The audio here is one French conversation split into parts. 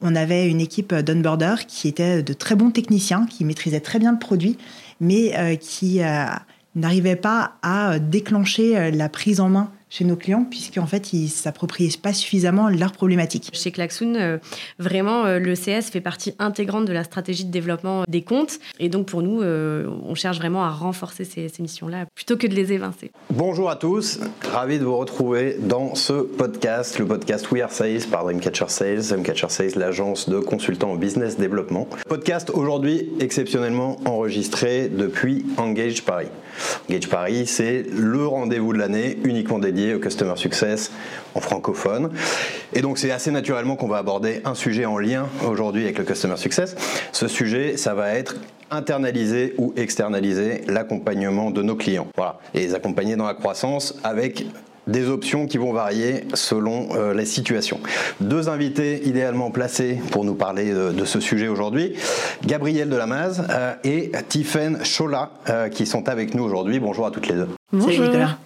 on avait une équipe d'onboarder qui était de très bons techniciens, qui maîtrisaient très bien le produit, mais qui n'arrivaient pas à déclencher la prise en main chez nos clients, puisqu'en fait, ils ne s'approprient pas suffisamment leurs problématiques. Chez Klaxoon, euh, vraiment, euh, le CS fait partie intégrante de la stratégie de développement des comptes. Et donc, pour nous, euh, on cherche vraiment à renforcer ces, missions-là, plutôt que de les évincer. Bonjour à tous, ravi de vous retrouver dans ce podcast, le podcast We Are Sales par Dreamcatcher Sales. Dreamcatcher Sales, l'agence de consultants en business développement. Podcast aujourd'hui exceptionnellement enregistré depuis Engage Paris. Engage Paris, c'est le rendez-vous de l'année uniquement dédié au Customer Success en francophone. Et donc c'est assez naturellement qu'on va aborder un sujet en lien aujourd'hui avec le Customer Success. Ce sujet, ça va être internaliser ou externaliser l'accompagnement de nos clients. Voilà. Et les accompagner dans la croissance avec des options qui vont varier selon euh, les situations. Deux invités idéalement placés pour nous parler de, ce sujet aujourd'hui, Gabriel Delamaz euh, et Tiffen Chola euh, qui sont avec nous aujourd'hui. Bonjour à toutes les deux. Bonjour.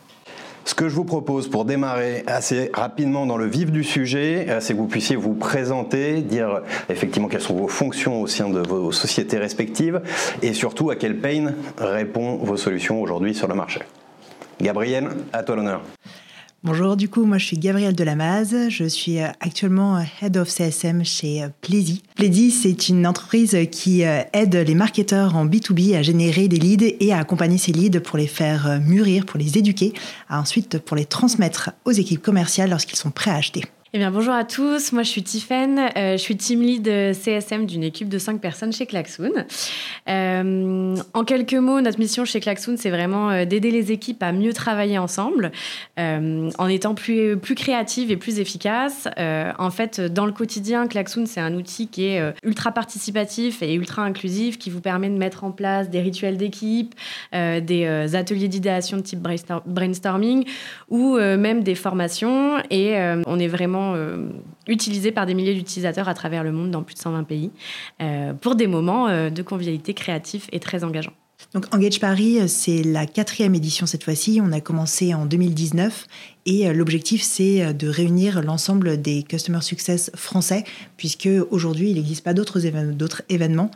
Ce que je vous propose pour démarrer assez rapidement dans le vif du sujet, euh, c'est que vous puissiez vous présenter, dire effectivement quelles sont vos fonctions au sein de vos sociétés respectives et surtout à quel pain répond vos solutions aujourd'hui sur le marché. Gabriel, à toi l'honneur. Bonjour, du coup, moi je suis Gabrielle Delamaz, je suis euh, actuellement euh, Head of CSM chez euh, Plaisy. Plaisy, c'est une entreprise qui aide les marketeurs en B2B à générer des leads et à accompagner ces leads pour les faire mûrir, pour les éduquer, ensuite pour les transmettre aux équipes commerciales lorsqu'ils sont prêts à acheter. Eh bien, bonjour à tous. Moi, je suis Tiffaine. Euh, je suis team lead CSM d'une équipe de 5 personnes chez Klaxoon. Euh, en quelques mots, notre mission chez Klaxoon, c'est vraiment euh, d'aider les équipes à mieux travailler ensemble en étant plus, plus créatives et plus efficaces. en fait, dans le quotidien, Klaxoon, c'est un outil qui est ultra participatif et ultra inclusif qui vous permet de mettre en place des rituels d'équipe, des ateliers d'idéation de type brainstorming ou même des formations. Et on est vraiment euh, utilisé par des milliers d'utilisateurs à travers le monde dans plus de 120 pays euh, pour des moments euh, de convivialité créatifs et très engageants. Donc Engage Paris, c'est la quatrième édition cette fois-ci. On a commencé en 2019 et l'objectif c'est de réunir l'ensemble des Customer Success français puisque aujourd'hui il n'existe pas d'autres événements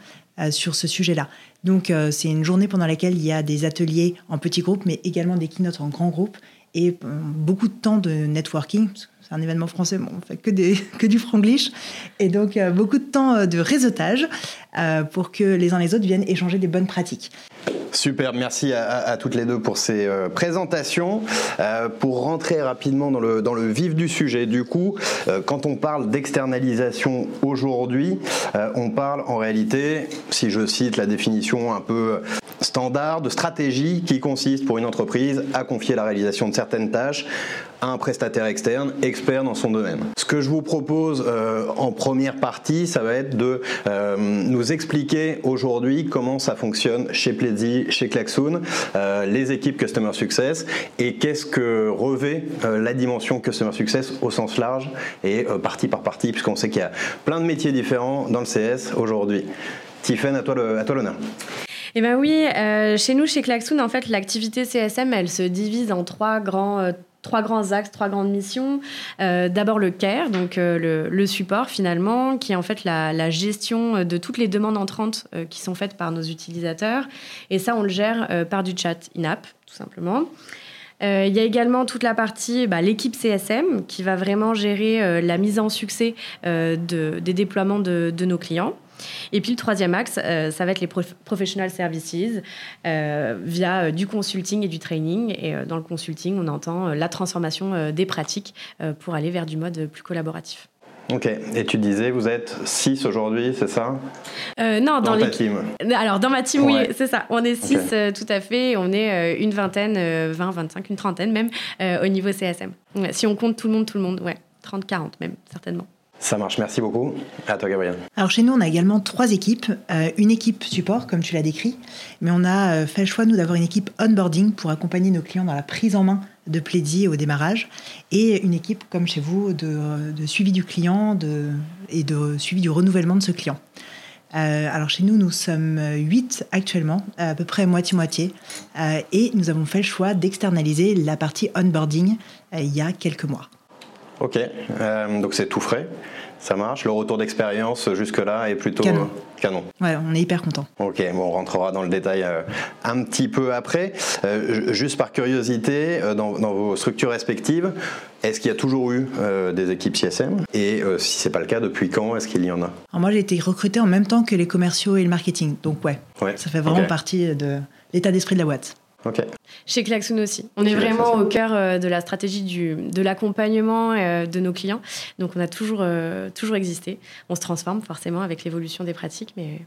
sur ce sujet-là. Donc c'est une journée pendant laquelle il y a des ateliers en petits groupes mais également des keynotes en grands groupes et beaucoup de temps de networking c'est un événement français, bon, on fait que, des, que du franglish. Et donc, euh, beaucoup de temps euh, de réseautage euh, pour que les uns les autres viennent échanger des bonnes pratiques. Super, merci à, toutes les deux pour ces présentations. pour rentrer rapidement dans le, dans le vif du sujet, du coup, quand on parle d'externalisation aujourd'hui, on parle en réalité, si je cite la définition un peu standard, de stratégie qui consiste pour une entreprise à confier la réalisation de certaines tâches un prestataire externe, expert dans son domaine. Ce que je vous propose euh, en première partie, ça va être de euh, nous expliquer aujourd'hui comment ça fonctionne chez Pledzi, chez Klaxoon, euh, les équipes Customer Success et qu'est-ce que revêt la dimension Customer Success au sens large et partie par partie, puisqu'on sait qu'il y a plein de métiers différents dans le CS aujourd'hui. Tiffen, à toi l'honneur. Eh bien oui, chez nous, chez Klaxoon, en fait, l'activité CSM, elle se divise en trois grands trois grands axes, trois grandes missions. Euh, d'abord le care, donc euh, le, support finalement, qui est en fait la, gestion de toutes les demandes entrantes euh, qui sont faites par nos utilisateurs. Et ça, on le gère par du chat in-app, tout simplement. Il y a également toute la partie, bah, l'équipe CSM, qui va vraiment gérer la mise en succès de, des déploiements de nos clients. Et puis le troisième axe, euh, ça va être les professional services euh, via euh, du consulting et du training. Et dans le consulting, on entend la transformation des pratiques pour aller vers du mode plus collaboratif. Ok, et tu disais, vous êtes 6 aujourd'hui, c'est ça? Non, dans, ta team. Alors, dans ma team, oui, c'est ça. On est 6 tout à fait. On est une vingtaine, 20, 25, une trentaine même au niveau CSM. si on compte tout le monde, tout le monde, ouais, 30, 40 même, certainement. Ça marche, merci beaucoup. À toi, Gabriel. Alors, chez nous, on a également trois équipes. Euh, une équipe support, comme tu l'as décrit, mais on a euh, fait le choix, nous, d'avoir une équipe onboarding pour accompagner nos clients dans la prise en main de Plédi au démarrage, et une équipe, comme chez vous, de, suivi du client et de suivi du renouvellement de ce client. Euh, alors chez nous, nous sommes 8 actuellement, à peu près moitié-moitié, et nous avons fait le choix d'externaliser la partie onboarding il y a quelques mois. Ok, donc c'est tout frais. Ça marche. Le retour d'expérience jusque-là est plutôt canon. Ouais, on est hyper content. Ok, bon, on rentrera dans le détail euh, un petit peu après. Euh, juste par curiosité, euh, dans, vos structures respectives, est-ce qu'il y a toujours eu des équipes CSM Et si c'est pas le cas, depuis quand est-ce qu'il y en a? Alors Moi, j'ai été recruté en même temps que les commerciaux et le marketing. Donc ouais, ça fait vraiment partie de l'état d'esprit de la boîte. Chez Klaxoon aussi. On est vraiment au cœur euh, de la stratégie du, de l'accompagnement euh, de nos clients. Donc on a toujours, euh, toujours existé. On se transforme forcément avec l'évolution des pratiques, mais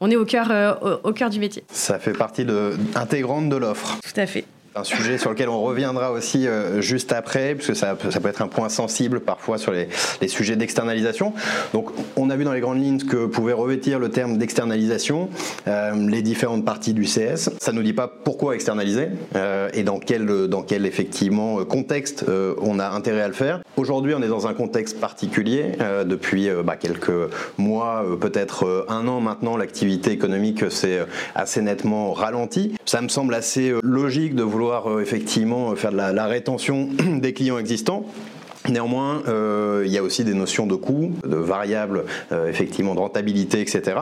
on est au cœur, au, cœur du métier. Ça fait partie de, intégrante de l'offre. Tout à fait. Un sujet sur lequel on reviendra aussi euh, juste après, puisque ça, ça, peut être un point sensible parfois sur les, les sujets d'externalisation. Donc, on a vu dans les grandes lignes que pouvait revêtir le terme d'externalisation, euh, les différentes parties du CS. Ça nous dit pas pourquoi externaliser euh, et dans quel, dans quel effectivement contexte on a intérêt à le faire. Aujourd'hui, on est dans un contexte particulier. depuis bah, quelques mois, peut-être un an maintenant, l'activité économique s'est assez nettement ralentie. Ça me semble assez logique de vouloir euh, effectivement faire de la, rétention des clients existants. Néanmoins, euh, il y a aussi des notions de coûts, de variables, euh, effectivement, de rentabilité, etc.,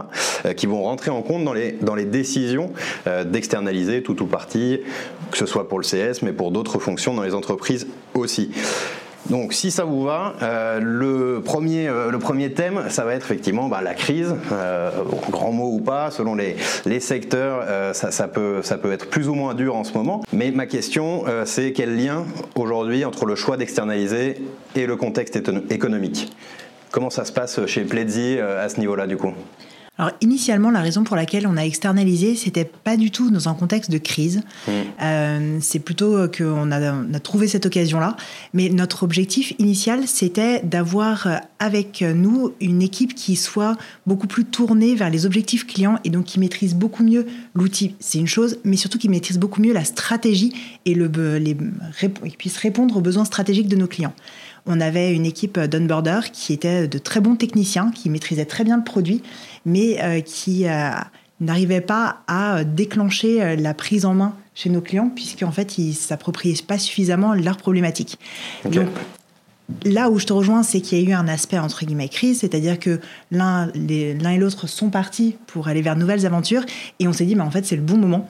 qui vont rentrer en compte dans les, dans les décisions d'externaliser tout ou partie, que ce soit pour le CS, mais pour d'autres fonctions dans les entreprises aussi. Donc si ça vous va, euh, le, premier, euh, le premier thème, ça va être effectivement bah, la crise, euh, grand mot ou pas, selon les, les secteurs, ça, ça, peut, ça peut être plus ou moins dur en ce moment. Mais ma question, c'est quel lien aujourd'hui entre le choix d'externaliser et le contexte économique? Comment ça se passe chez Pledzi à ce niveau-là du coup? Alors initialement, la raison pour laquelle on a externalisé, c'était pas du tout dans un contexte de crise. Mmh. Euh, c'est plutôt qu'on a, on a trouvé cette occasion-là. Mais notre objectif initial, c'était d'avoir euh, avec nous une équipe qui soit beaucoup plus tournée vers les objectifs clients et donc qui maîtrise beaucoup mieux l'outil. C'est une chose, mais surtout qui maîtrise beaucoup mieux la stratégie et le, les, qui puisse répondre aux besoins stratégiques de nos clients on avait une équipe d'onboarder qui était de très bons techniciens, qui maîtrisaient très bien le produit, mais euh, qui euh, n'arrivaient pas à déclencher euh, la prise en main chez nos clients, puisqu'en fait, ils ne s'appropriaient pas suffisamment leurs problématiques. Donc, là où je te rejoins, c'est qu'il y a eu un aspect entre guillemets crise, c'est-à-dire que l'un et l'autre sont partis pour aller vers de nouvelles aventures, et on s'est dit, mais en fait, c'est le bon moment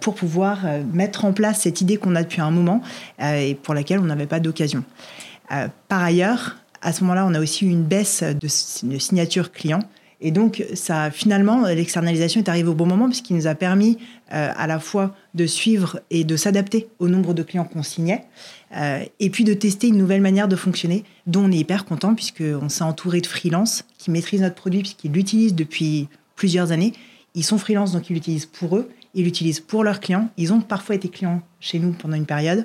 pour pouvoir mettre en place cette idée qu'on a depuis un moment et pour laquelle on n'avait pas d'occasion. Par ailleurs, à ce moment-là, on a aussi eu une baisse de, signature client. Et donc, ça, finalement, l'externalisation est arrivée au bon moment puisqu'il nous a permis euh, à la fois de suivre et de s'adapter au nombre de clients qu'on signait, euh, et puis de tester une nouvelle manière de fonctionner, dont on est hyper content puisqu'on s'est entouré de freelance qui maîtrisent notre produit puisqu'ils l'utilisent depuis plusieurs années. Ils sont freelance, donc ils l'utilisent pour eux, ils l'utilisent pour leurs clients. Ils ont parfois été clients chez nous pendant une période.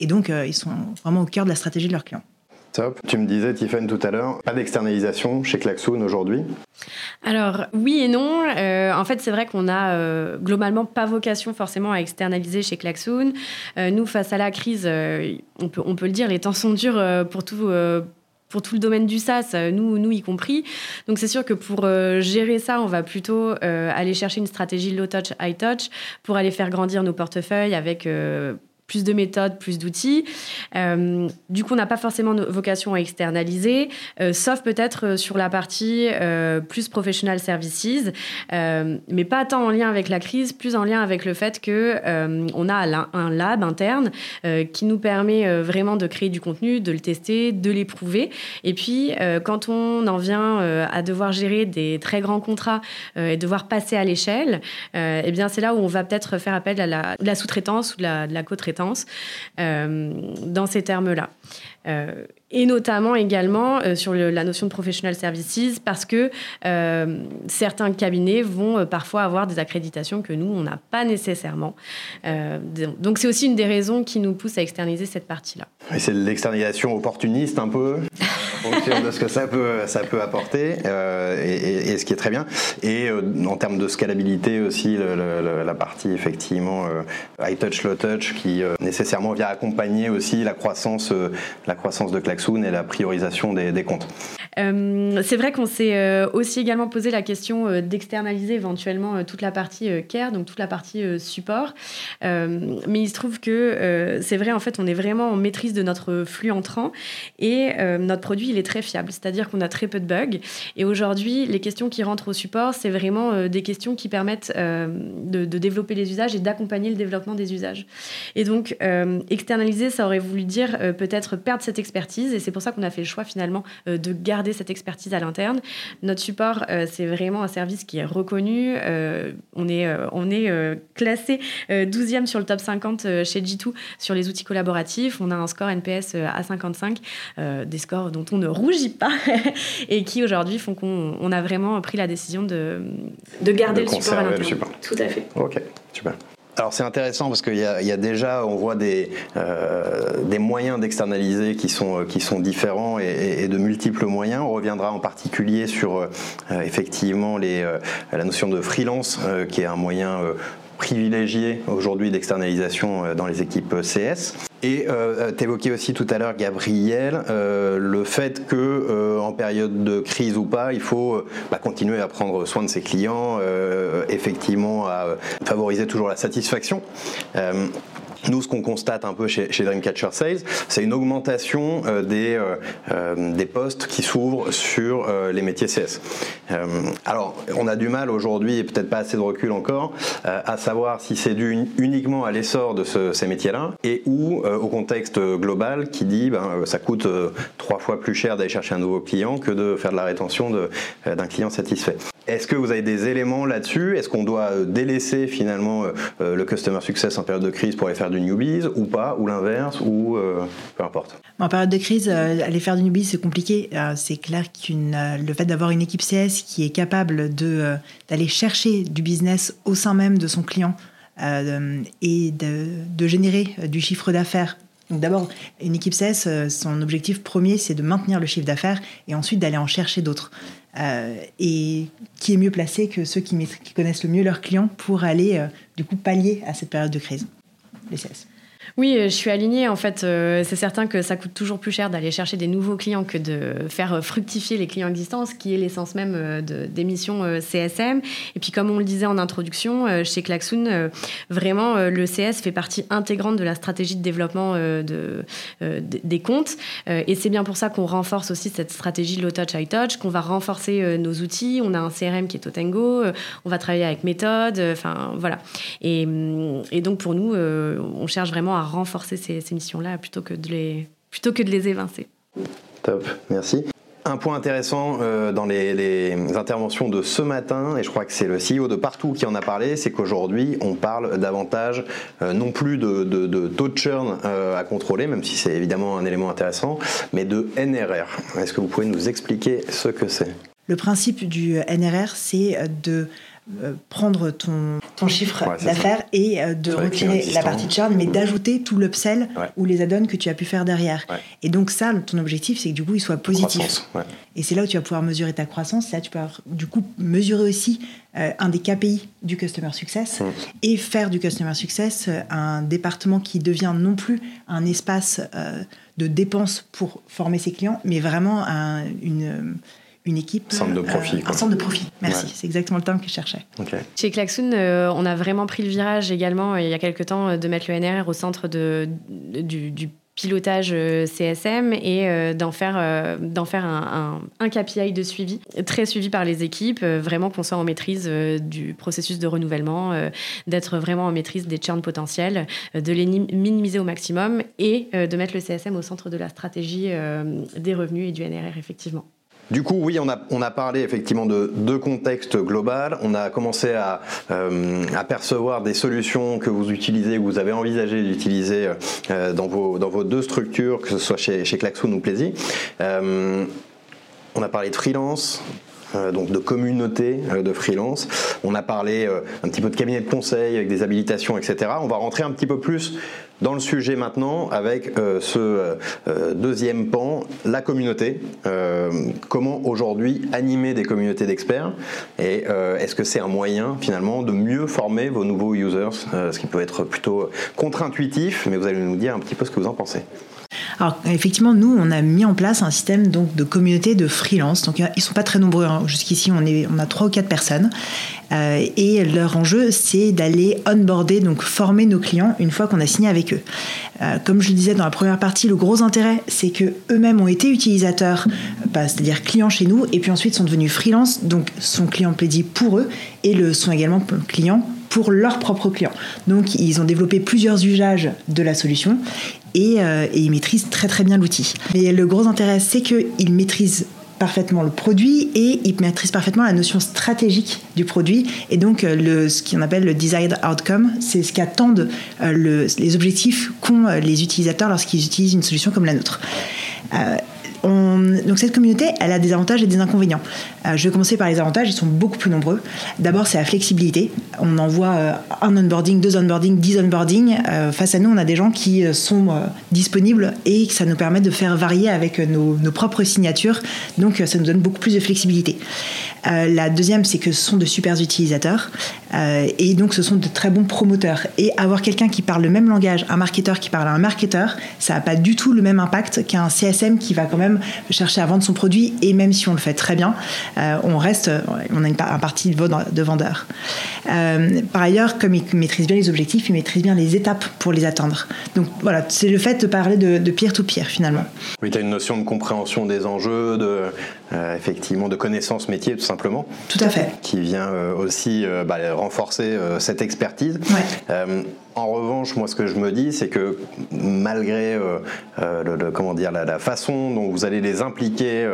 Et donc, euh, ils sont vraiment au cœur de la stratégie de leurs clients. Tu me disais, Tiffany, tout à l'heure, pas d'externalisation chez Klaxoon aujourd'hui Alors, oui et non. Euh, en fait, c'est vrai qu'on a euh, globalement pas vocation forcément à externaliser chez Klaxoon. nous, face à la crise, on, peut, on peut le dire, les temps sont durs pour tout pour tout le domaine du SaaS, nous, nous y compris. Donc c'est sûr que pour gérer ça, on va plutôt aller chercher une stratégie low touch, high touch pour aller faire grandir nos portefeuilles avec plus de méthodes, plus d'outils. Euh, du coup, on n'a pas forcément vocation à externaliser, euh, sauf peut-être euh, sur la partie plus professional services, mais pas tant en lien avec la crise, plus en lien avec le fait que on a un lab interne qui nous permet vraiment de créer du contenu, de le tester, de l'éprouver. Et puis, quand on en vient à devoir gérer des très grands contrats et devoir passer à l'échelle, eh bien, c'est là où on va peut-être faire appel à la, sous-traitance ou de de la co-traitance euh, dans ces termes-là. Euh, et notamment également euh, sur la notion de professional services, parce que certains cabinets vont parfois avoir des accréditations que nous, on n'a pas nécessairement. donc c'est aussi une des raisons qui nous pousse à externaliser cette partie-là. Et c'est l'externalisation opportuniste un peu fonction de ce que ça peut, ça peut apporter, euh, et, et, ce qui est très bien. Et euh, en termes de scalabilité aussi, le, le, la partie effectivement euh, high touch, low touch, qui euh, nécessairement vient accompagner aussi la croissance, la croissance de Klaxoon et la priorisation des, des comptes. C'est vrai qu'on s'est aussi également posé la question d'externaliser éventuellement toute la partie care, donc toute la partie support. mais il se trouve que c'est vrai, en fait, on est vraiment en maîtrise de notre flux entrant et notre produit, il est très fiable. C'est-à-dire qu'on a très peu de bugs. Et aujourd'hui, les questions qui rentrent au support, c'est vraiment des questions qui permettent de, développer les usages et d'accompagner le développement des usages. Et donc, externaliser, ça aurait voulu dire peut-être perdre cette expertise. Et c'est pour ça qu'on a fait le choix finalement de garder cette expertise à l'interne. Notre support, c'est vraiment un service qui est reconnu. on est, on est classé 12e sur le top 50 chez G2 sur les outils collaboratifs. On a un score NPS à 55, des scores dont on ne rougit pas et qui aujourd'hui font qu'on a vraiment pris la décision de, de garder le support à l'interne. Tout à fait. Ok, super. Alors c'est intéressant parce qu'il y, a déjà, on voit des, euh, des moyens d'externaliser qui sont, sont différents et, de multiples moyens. On reviendra en particulier sur euh, effectivement euh, la notion de freelance qui est un moyen privilégié aujourd'hui d'externalisation dans les équipes CS. Et euh, tu évoquais aussi tout à l'heure, Gabriel, euh, le fait que euh, en période de crise ou pas, il faut euh, bah, continuer à prendre soin de ses clients, euh, effectivement à favoriser toujours la satisfaction. Nous, ce qu'on constate un peu chez, Dreamcatcher Sales, c'est une augmentation euh, des, euh, euh, des postes qui s'ouvrent sur les métiers CS. alors, on a du mal aujourd'hui, et peut-être pas assez de recul encore, à savoir si c'est dû uniquement à l'essor de ce, ces métiers-là et ou au contexte global qui dit ben, ça coûte trois fois plus cher d'aller chercher un nouveau client que de faire de la rétention d'un client satisfait. Est-ce que vous avez des éléments là-dessus? Est-ce qu'on doit délaisser finalement le customer success en période de crise pour aller faire du newbies ou pas, ou l'inverse, ou euh, peu importe? En période de crise, euh, aller faire du newbies, c'est compliqué. Euh, c'est clair que le fait d'avoir une équipe CS qui est capable d'aller chercher du business au sein même de son client et de générer du chiffre d'affaires d'abord, une équipe CS, son objectif premier, c'est de maintenir le chiffre d'affaires et ensuite d'aller en chercher d'autres. Euh, et qui est mieux placé que ceux qui, connaissent le mieux leurs clients pour aller du coup pallier à cette période de crise les CS. Oui, euh, je suis alignée. En fait, euh, c'est certain que ça coûte toujours plus cher d'aller chercher des nouveaux clients que de faire fructifier les clients existants, ce qui est l'essence même euh, de, des missions CSM. Et puis, comme on le disait en introduction, chez Klaxoon, vraiment, le CS fait partie intégrante de la stratégie de développement de, des comptes. Et c'est bien pour ça qu'on renforce aussi cette stratégie low touch, high qu'on va renforcer nos outils. On a un CRM qui est Totango, on va travailler avec méthode, enfin voilà. Et, et, donc, pour nous, on cherche vraiment à renforcer ces, missions-là plutôt, que de les, plutôt que de les évincer. Top, merci. Un point intéressant euh, dans les, interventions de ce matin, et je crois que c'est le CEO de partout qui en a parlé, c'est qu'aujourd'hui on parle davantage euh, non plus de, de, taux de churn euh, à contrôler, même si c'est évidemment un élément intéressant, mais de NRR. Est-ce que vous pouvez nous expliquer ce que c'est? Le principe du NRR, c'est de euh, prendre ton, ton chiffre d'affaires et euh, de retirer la partie de churn, mais mmh. d'ajouter tout l'upsell ou les add-ons que tu as pu faire derrière. Et donc ça, ton objectif, c'est que du coup, il soit positif. Et c'est là où tu vas pouvoir mesurer ta croissance. Là, tu peux du coup mesurer aussi euh, un des KPI du Customer Success mmh. et faire du Customer Success un département qui devient non plus un espace de dépenses pour former ses clients, mais vraiment un, une une équipe. Centre de profit. Euh, un centre de profit, merci. C'est exactement le terme que je cherchais. Chez Klaxoon, euh, on a vraiment pris le virage également, il y a quelques temps, de mettre le NRR au centre de, du, pilotage euh, CSM et d'en faire, d'en faire un, un, KPI de suivi, très suivi par les équipes, vraiment qu'on soit en maîtrise du processus de renouvellement, d'être vraiment en maîtrise des churns potentiels, de les minimiser au maximum et de mettre le CSM au centre de la stratégie des revenus et du NRR, effectivement. Du coup, oui, on a, on a parlé effectivement de deux contextes global. On a commencé à euh, apercevoir des solutions que vous utilisez, que vous avez envisagé d'utiliser euh, dans, vos, dans vos deux structures, que ce soit chez, chez Klaxoon ou Plaisy. Euh, on a parlé de freelance, donc de communauté euh, de freelance. On a parlé euh, un petit peu de cabinet de conseil avec des habilitations, etc. On va rentrer un petit peu plus dans le sujet maintenant avec ce deuxième pan, la communauté. comment aujourd'hui animer des communautés d'experts et est-ce que c'est un moyen finalement de mieux former vos nouveaux users, ce qui peut être plutôt contre-intuitif, mais vous allez nous dire un petit peu ce que vous en pensez. Alors effectivement, nous, on a mis en place un système donc de communauté de freelance. Donc ils sont pas très nombreux. Hein. Jusqu'ici, on a trois ou quatre personnes. Euh, et leur enjeu, c'est d'aller onboarder, donc former nos clients une fois qu'on a signé avec eux. Euh, comme je le disais dans la première partie, le gros intérêt, c'est que eux-mêmes ont été utilisateurs, bah, c'est-à-dire clients chez nous, et puis ensuite sont devenus freelance, donc sont clients Plaidy pour eux, et le sont également clients pour leurs propres clients. Donc ils ont développé plusieurs usages de la solution et, euh, et ils maîtrisent très très bien l'outil. Mais le gros intérêt, c'est qu'ils maîtrisent parfaitement le produit et ils maîtrisent parfaitement la notion stratégique du produit et donc euh, ce qu'on appelle le desired outcome, c'est ce qu'attendent euh, les objectifs qu'ont euh, les utilisateurs lorsqu'ils utilisent une solution comme la nôtre. Donc cette communauté, elle a des avantages et des inconvénients. je vais commencer par les avantages, ils sont beaucoup plus nombreux. D'abord, c'est la flexibilité. On envoie un onboarding, deux onboarding, dix onboarding. face à nous, on a des gens qui sont disponibles et ça nous permet de faire varier avec nos, nos propres signatures. Donc ça nous donne beaucoup plus de flexibilité. Euh, la deuxième, c'est que ce sont de super utilisateurs euh, et donc ce sont de très bons promoteurs. Et avoir quelqu'un qui parle le même langage, un marketeur qui parle à un marketeur, ça n'a pas du tout le même impact qu'un CSM qui va quand même chercher à vendre son produit. Et même si on le fait très bien, euh, on reste, on a une, un parti de vendeurs. par ailleurs, comme il maîtrise bien les objectifs, il maîtrise bien les étapes pour les atteindre. Donc voilà, c'est le fait de parler de peer-to-peer finalement. Oui, tu as une notion de compréhension des enjeux, de, effectivement, de connaissance métier, tout simplement. Tout à fait. Qui vient aussi bah, renforcer euh, cette expertise. Euh, en revanche, moi, ce que je me dis, c'est que malgré euh, le, comment dire, la, façon dont vous allez les impliquer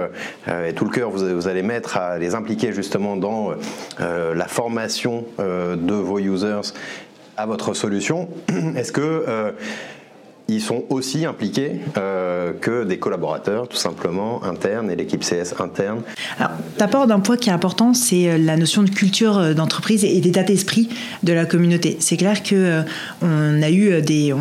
et tout le cœur vous, vous, allez mettre à les impliquer justement dans la formation de vos users à votre solution, est-ce que ils sont aussi impliqués euh, que des collaborateurs, tout simplement, internes et l'équipe CS interne. Alors, tu d'un point qui est important, c'est euh, la notion de culture euh, d'entreprise et d'état d'esprit de la communauté. C'est clair que on a eu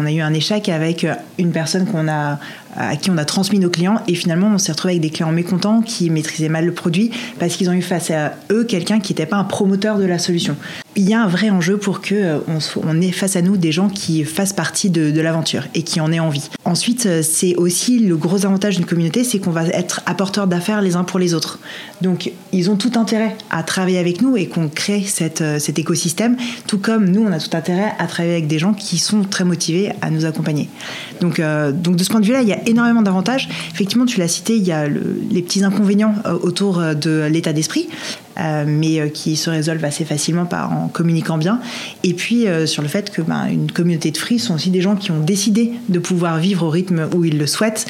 a eu un échec avec une personne qu'on a à qui on a transmis nos clients et finalement on s'est retrouvé avec des clients mécontents qui maîtrisaient mal le produit parce qu'ils ont eu face à eux quelqu'un qui n'était pas un promoteur de la solution. Il y a un vrai enjeu pour que euh, ait face à nous des gens qui fassent partie de, l'aventure et qui en aient envie. Ensuite, euh, c'est aussi le gros avantage d'une communauté, c'est qu'on va être apporteurs d'affaires les uns pour les autres. Donc, ils ont tout intérêt à travailler avec nous et qu'on crée euh, cet écosystème, tout comme nous, on a tout intérêt à travailler avec des gens qui sont très motivés à nous accompagner. Donc, de ce point de vue-là, il y a énormément d'avantages. Effectivement, tu l'as cité, il y a les petits inconvénients autour de l'état d'esprit. Euh, mais qui se résolvent assez facilement par, en communiquant bien. Et puis sur le fait que ben, une communauté de free sont aussi des gens qui ont décidé de pouvoir vivre au rythme où ils le souhaitent,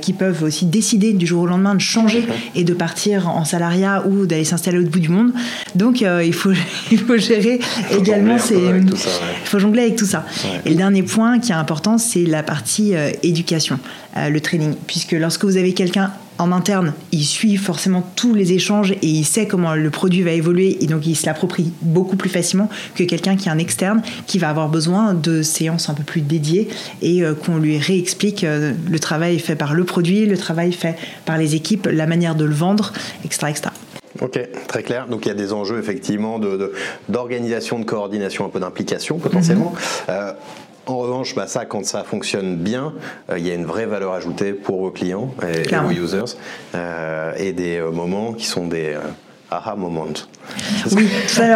qui peuvent aussi décider du jour au lendemain de changer et de partir en salariat ou d'aller s'installer au bout du monde. Donc il, faut, il faut gérer également ces. Il faut jongler avec tout ça. Et le dernier point qui est important, c'est la partie éducation. Euh, le training. Puisque lorsque vous avez quelqu'un en interne, il suit forcément tous les échanges et il sait comment le produit va évoluer et donc il se l'approprie beaucoup plus facilement que quelqu'un qui est un externe qui va avoir besoin de séances un peu plus dédiées et euh, qu'on lui réexplique euh, le travail fait par le produit, le travail fait par les équipes, la manière de le vendre, etc. etc. Ok, très clair. Donc il y a des enjeux effectivement d'organisation, de, de, coordination, un peu d'implication potentiellement. Mm-hmm. En revanche, bah, ça, quand ça fonctionne bien, euh, il y a une vraie valeur ajoutée pour vos clients et, vos users euh, et des euh, moments qui sont des aha moments. Oui,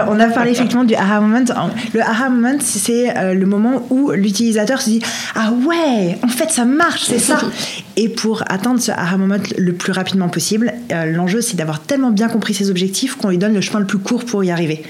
on a parlé effectivement du aha moment. Le aha moment, c'est euh, le moment où l'utilisateur se dit Ah ouais, en fait ça marche, c'est ça. Et pour atteindre ce aha moment le plus rapidement possible, euh, l'enjeu c'est d'avoir tellement bien compris ses objectifs qu'on lui donne le chemin le plus court pour y arriver.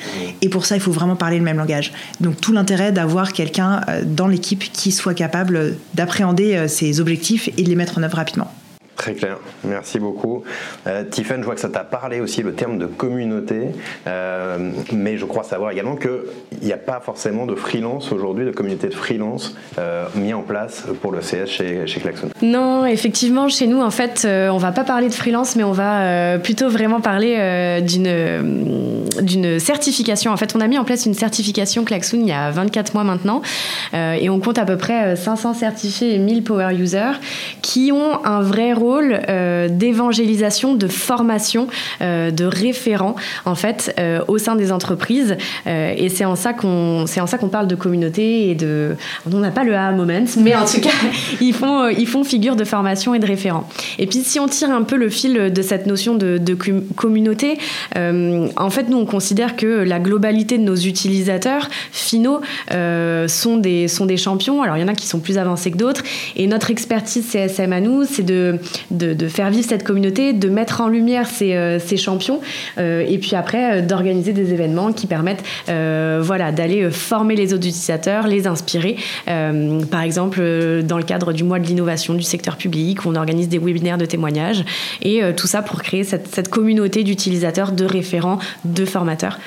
Et pour ça, il faut vraiment parler le même langage. Donc tout l'intérêt d'avoir quelqu'un euh, dans l'équipe qui soit capable d'appréhender ses objectifs et de les mettre en œuvre rapidement. Très clair, merci beaucoup. Euh, Tiffen, je vois que ça t'a parlé aussi le terme de communauté, euh, mais je crois savoir également qu'il n'y a pas forcément de freelance aujourd'hui, de communauté de freelance euh, mis en place pour le CS chez, chez Klaxon. Non, effectivement, chez nous, en fait, euh, on va pas parler de freelance, mais on va plutôt vraiment parler d'une d'une certification. En fait, on a mis en place une certification Klaxoon il y a 24 mois maintenant, et on compte à peu près 500 certifiés et 1000 power users qui ont un vrai rôle rôle d'évangélisation, de formation, de référent en fait au sein des entreprises. et c'est en ça qu'on c'est en ça qu'on parle de communauté et de on n'a pas le A moment, mais en tout cas ils font ils font figure de formation et de référent. Et puis si on tire un peu le fil de cette notion de, de communauté, en fait nous on considère que la globalité de nos utilisateurs finaux euh, sont, des, sont des champions. Alors il y en a qui sont plus avancés que d'autres. Et notre expertise CSM à nous, c'est de, de, faire vivre cette communauté, de mettre en lumière ces, euh, ces champions, euh, et puis après d'organiser des événements qui permettent voilà, d'aller former les autres utilisateurs, les inspirer. par exemple, dans le cadre du mois de l'innovation du secteur public, on organise des webinaires de témoignages, et tout ça pour créer cette, cette communauté d'utilisateurs, de référents, de formateurs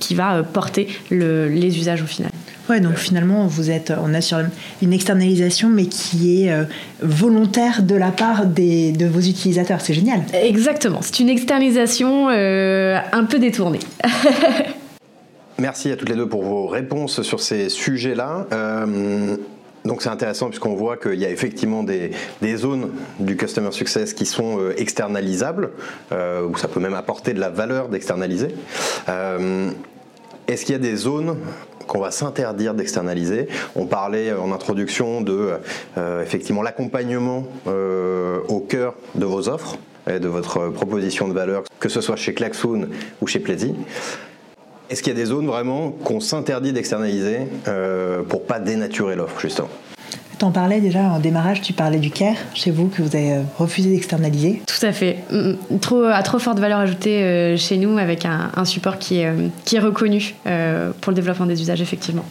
qui va porter le, les usages au final. Ouais, donc finalement, vous êtes, on a sur une externalisation, mais qui est euh, volontaire de la part des, de vos utilisateurs. C'est génial. Exactement. C'est une externalisation euh, un peu détournée. Merci à toutes les deux pour vos réponses sur ces sujets-là. Euh, donc c'est intéressant puisqu'on voit qu'il y a effectivement des, des, zones du Customer Success qui sont externalisables, où ça peut même apporter de la valeur d'externaliser. Est-ce qu'il y a des zones qu'on va s'interdire d'externaliser. On parlait en introduction de euh, effectivement l'accompagnement euh, au cœur de vos offres et de votre proposition de valeur, que ce soit chez Klaxoon ou chez Plaidy. Est-ce qu'il y a des zones vraiment qu'on s'interdit d'externaliser euh, pour pas dénaturer l'offre justement? Tu en parlais déjà en démarrage, tu parlais du CARE chez vous que vous avez euh, refusé d'externaliser. Tout à fait. Mm, mm. Trop, à trop forte valeur ajoutée euh, chez nous avec un, support qui est, euh, qui est reconnu pour le développement des usages, effectivement.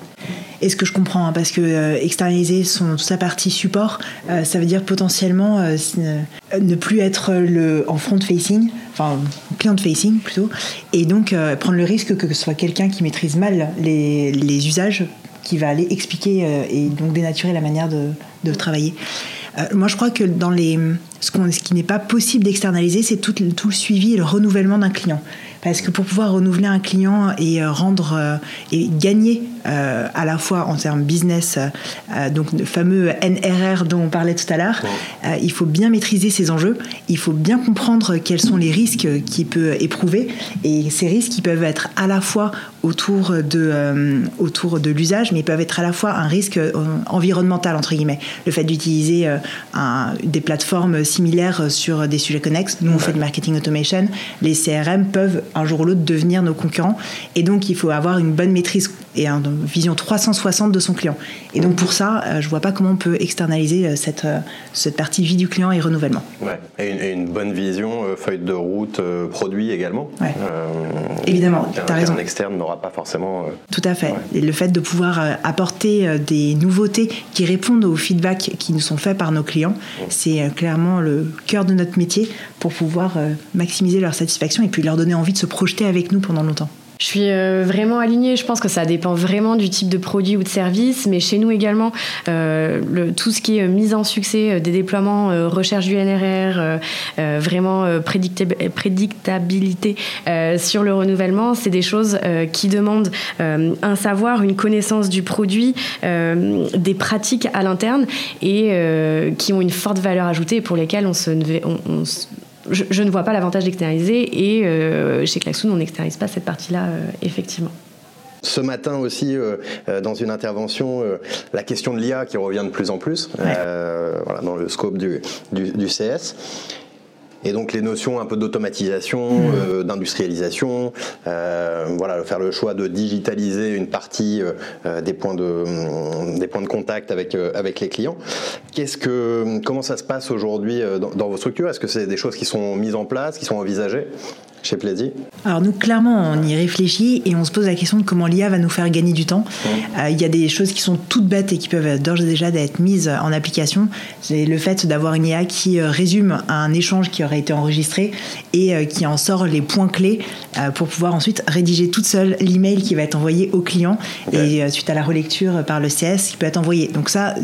Et ce que je comprends, hein, parce que externaliser son, sa partie support, ça veut dire potentiellement ne plus être le, en front-facing, enfin client-facing plutôt, et donc prendre le risque que ce soit quelqu'un qui maîtrise mal les, les usages qui va aller expliquer euh, et donc dénaturer la manière de, de travailler. Euh, moi, je crois que dans les, ce, ce qui n'est pas possible d'externaliser, c'est tout, tout, le suivi et le renouvellement d'un client. Parce que pour pouvoir renouveler un client et euh, rendre et gagner euh, à la fois en termes business, euh, donc le fameux NRR dont on parlait tout à l'heure. Euh, il faut bien maîtriser ces enjeux, il faut bien comprendre quels sont les risques qu'il peut éprouver, et ces risques qui peuvent être à la fois autour de, autour de l'usage, mais ils peuvent être à la fois un risque environnemental, entre guillemets. Le fait d'utiliser des plateformes similaires sur des sujets connexes. Nous, on fait de marketing automation. Les CRM peuvent un jour ou l'autre devenir nos concurrents. Et donc, il faut avoir une bonne maîtrise et un vision 360 de son client. Et donc pour ça, euh, je vois pas comment on peut externaliser euh, cette, euh, cette partie vie du client et renouvellement. Ouais. Et, une, bonne vision, feuille de route, produit également. Ouais. Évidemment, tu as raison. Un externe n'aura pas forcément. Tout à fait. Et le fait de pouvoir apporter des nouveautés qui répondent aux feedbacks qui nous sont faits par nos clients, c'est clairement le cœur de notre métier pour pouvoir maximiser leur satisfaction et puis leur donner envie de se projeter avec nous pendant longtemps. Je suis euh, vraiment alignée. Je pense que ça dépend vraiment du type de produit ou de service, mais chez nous également, euh, tout ce qui est mise en succès euh, des déploiements, recherche du NRR, vraiment prédictabilité sur le renouvellement, c'est des choses qui demandent un savoir, une connaissance du produit, des pratiques à l'interne et qui ont une forte valeur ajoutée pour lesquelles on se, je, ne vois pas l'avantage d'externaliser et euh, chez Klaxoon, on n'externalise pas cette partie-là, euh, effectivement. Ce matin aussi, euh, dans une intervention, la question de l'IA qui revient de plus en plus voilà, dans le scope du, du, du CS. Et donc les notions un peu d'automatisation, mmh. euh, d'industrialisation, euh, voilà, faire le choix de digitaliser une partie euh, des points de des points de contact avec avec les clients. Qu'est-ce que comment ça se passe aujourd'hui dans, dans, vos structures? Est-ce que c'est des choses qui sont mises en place, qui sont envisagées? Chez Alors nous, clairement, on y réfléchit et on se pose la question de comment l'IA va nous faire gagner du temps. Euh, il y a des choses qui sont toutes bêtes et qui peuvent d'ores et déjà être mises en application. C'est le fait d'avoir une IA qui euh, résume un échange qui aurait été enregistré et euh, qui en sort les points clés pour pouvoir ensuite rédiger toute seule l'email qui va être envoyé au client et suite à la relecture par le CS qui peut être envoyé. Donc ça,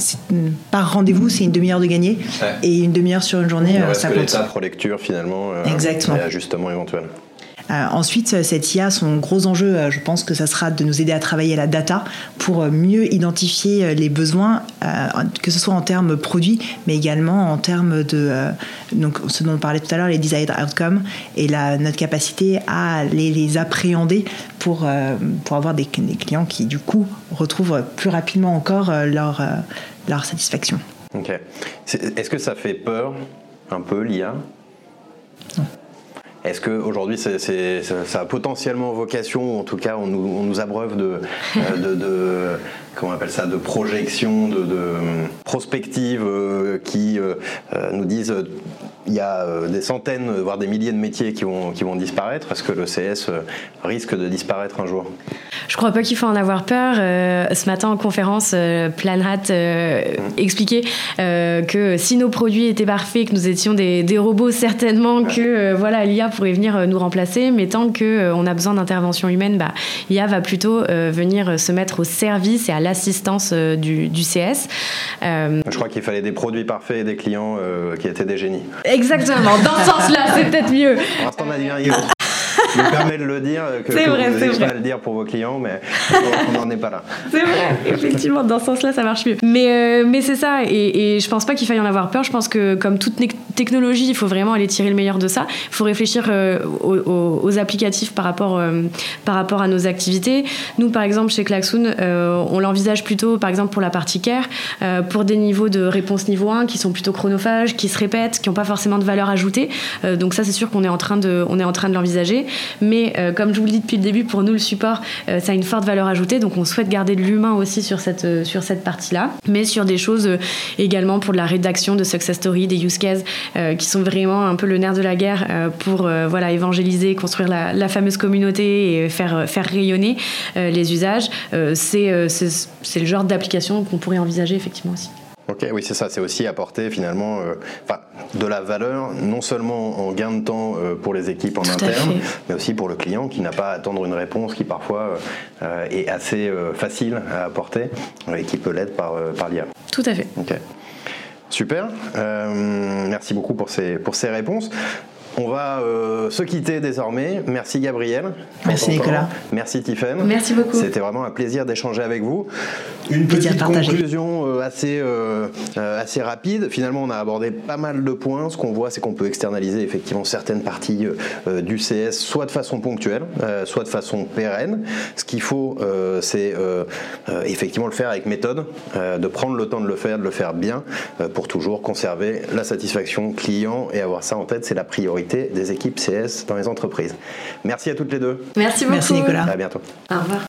par rendez-vous, c'est une demi-heure de gagner et une demi-heure sur une journée, ça compte. L'étape relecture finalement. Exactement. Et ajustement éventuel. Ensuite, cette IA, son gros enjeu, je pense que ça sera de nous aider à travailler la data pour mieux identifier les besoins, que ce soit en termes produits, mais également en termes de donc ce dont on parlait tout à l'heure, les desired outcomes et la, notre capacité à les, les appréhender pour, pour avoir des, des, clients qui du coup retrouvent plus rapidement encore leur, leur satisfaction. Ok. Est-ce que ça fait peur un peu l'IA Non. Est-ce qu'aujourd'hui, ça a potentiellement vocation, en tout cas, on nous, abreuve de, de, de, comment on appelle ça, de projection, de, de euh, qui euh, euh, nous disent il y a des centaines, voire des milliers de métiers qui vont, qui vont disparaître? Est-ce que le CS risque de disparaître un jour? Je crois pas qu'il faut en avoir peur. ce matin en conférence, Planhat expliquait que si nos produits étaient parfaits, que nous étions des, des robots, certainement que voilà l'IA pourrait venir nous remplacer. Mais tant qu'on on a besoin d'intervention humaine, bah, l'IA va plutôt venir se mettre au service et à l'assistance euh, du, CS. Euh, Je crois qu'il fallait des produits parfaits et des clients euh, qui étaient des génies. Exactement, dans ce sens-là, c'est peut-être mieux. Pour l'instant, on a dit me permets de le dire, que, que vrai, vous n'allez pas le dire pour vos clients, mais on n'en est pas là. C'est vrai, effectivement, dans ce sens-là, ça marche mieux. Mais, euh, mais c'est ça, et, et, je pense pas qu'il faille en avoir peur. Je pense que, comme toute technologie, il faut vraiment aller tirer le meilleur de ça. Il faut réfléchir euh, aux, aux, applicatifs par rapport, euh, par rapport à nos activités. Nous, par exemple, chez Klaxoon, on l'envisage plutôt, par exemple, pour la partie care, pour des niveaux de réponse niveau 1 qui sont plutôt chronophages, qui se répètent, qui n'ont pas forcément de valeur ajoutée. donc ça, c'est sûr qu'on est en train de, on est en train de l'envisager. Mais euh, comme je vous le dis depuis le début, pour nous, le support, euh, ça a une forte valeur ajoutée. Donc on souhaite garder de l'humain aussi sur cette, euh, cette partie-là. Mais sur des choses également pour de la rédaction de success story, des use cases, qui sont vraiment un peu le nerf de la guerre pour voilà, évangéliser, construire la, la, fameuse communauté et faire, faire rayonner les usages. c'est le genre d'application qu'on pourrait envisager effectivement aussi. Ok, oui, c'est ça. C'est aussi apporter finalement euh, de la valeur, non seulement en gain de temps euh, pour les équipes en interne, mais aussi pour le client qui n'a pas à attendre une réponse qui parfois euh, est assez facile à apporter et qui peut l'être par, par l'IA. Tout à fait. Ok. Super. merci beaucoup pour ces, pour ces réponses. On va euh, se quitter désormais. Merci Gabriel. Merci Nicolas. Merci Tiffen. Merci beaucoup. C'était vraiment un plaisir d'échanger avec vous. Une petite conclusion euh, assez, euh, assez rapide. Finalement, on a abordé pas mal de points. Ce qu'on voit, c'est qu'on peut externaliser effectivement certaines parties du CS, soit de façon ponctuelle, soit de façon pérenne. Ce qu'il faut, c'est effectivement le faire avec méthode, de prendre le temps de le faire, de le faire bien, pour toujours conserver la satisfaction client et avoir ça en tête, c'est la priorité des équipes CS dans les entreprises. Merci à toutes les deux. Merci beaucoup. Merci Nicolas. À bientôt. Au revoir.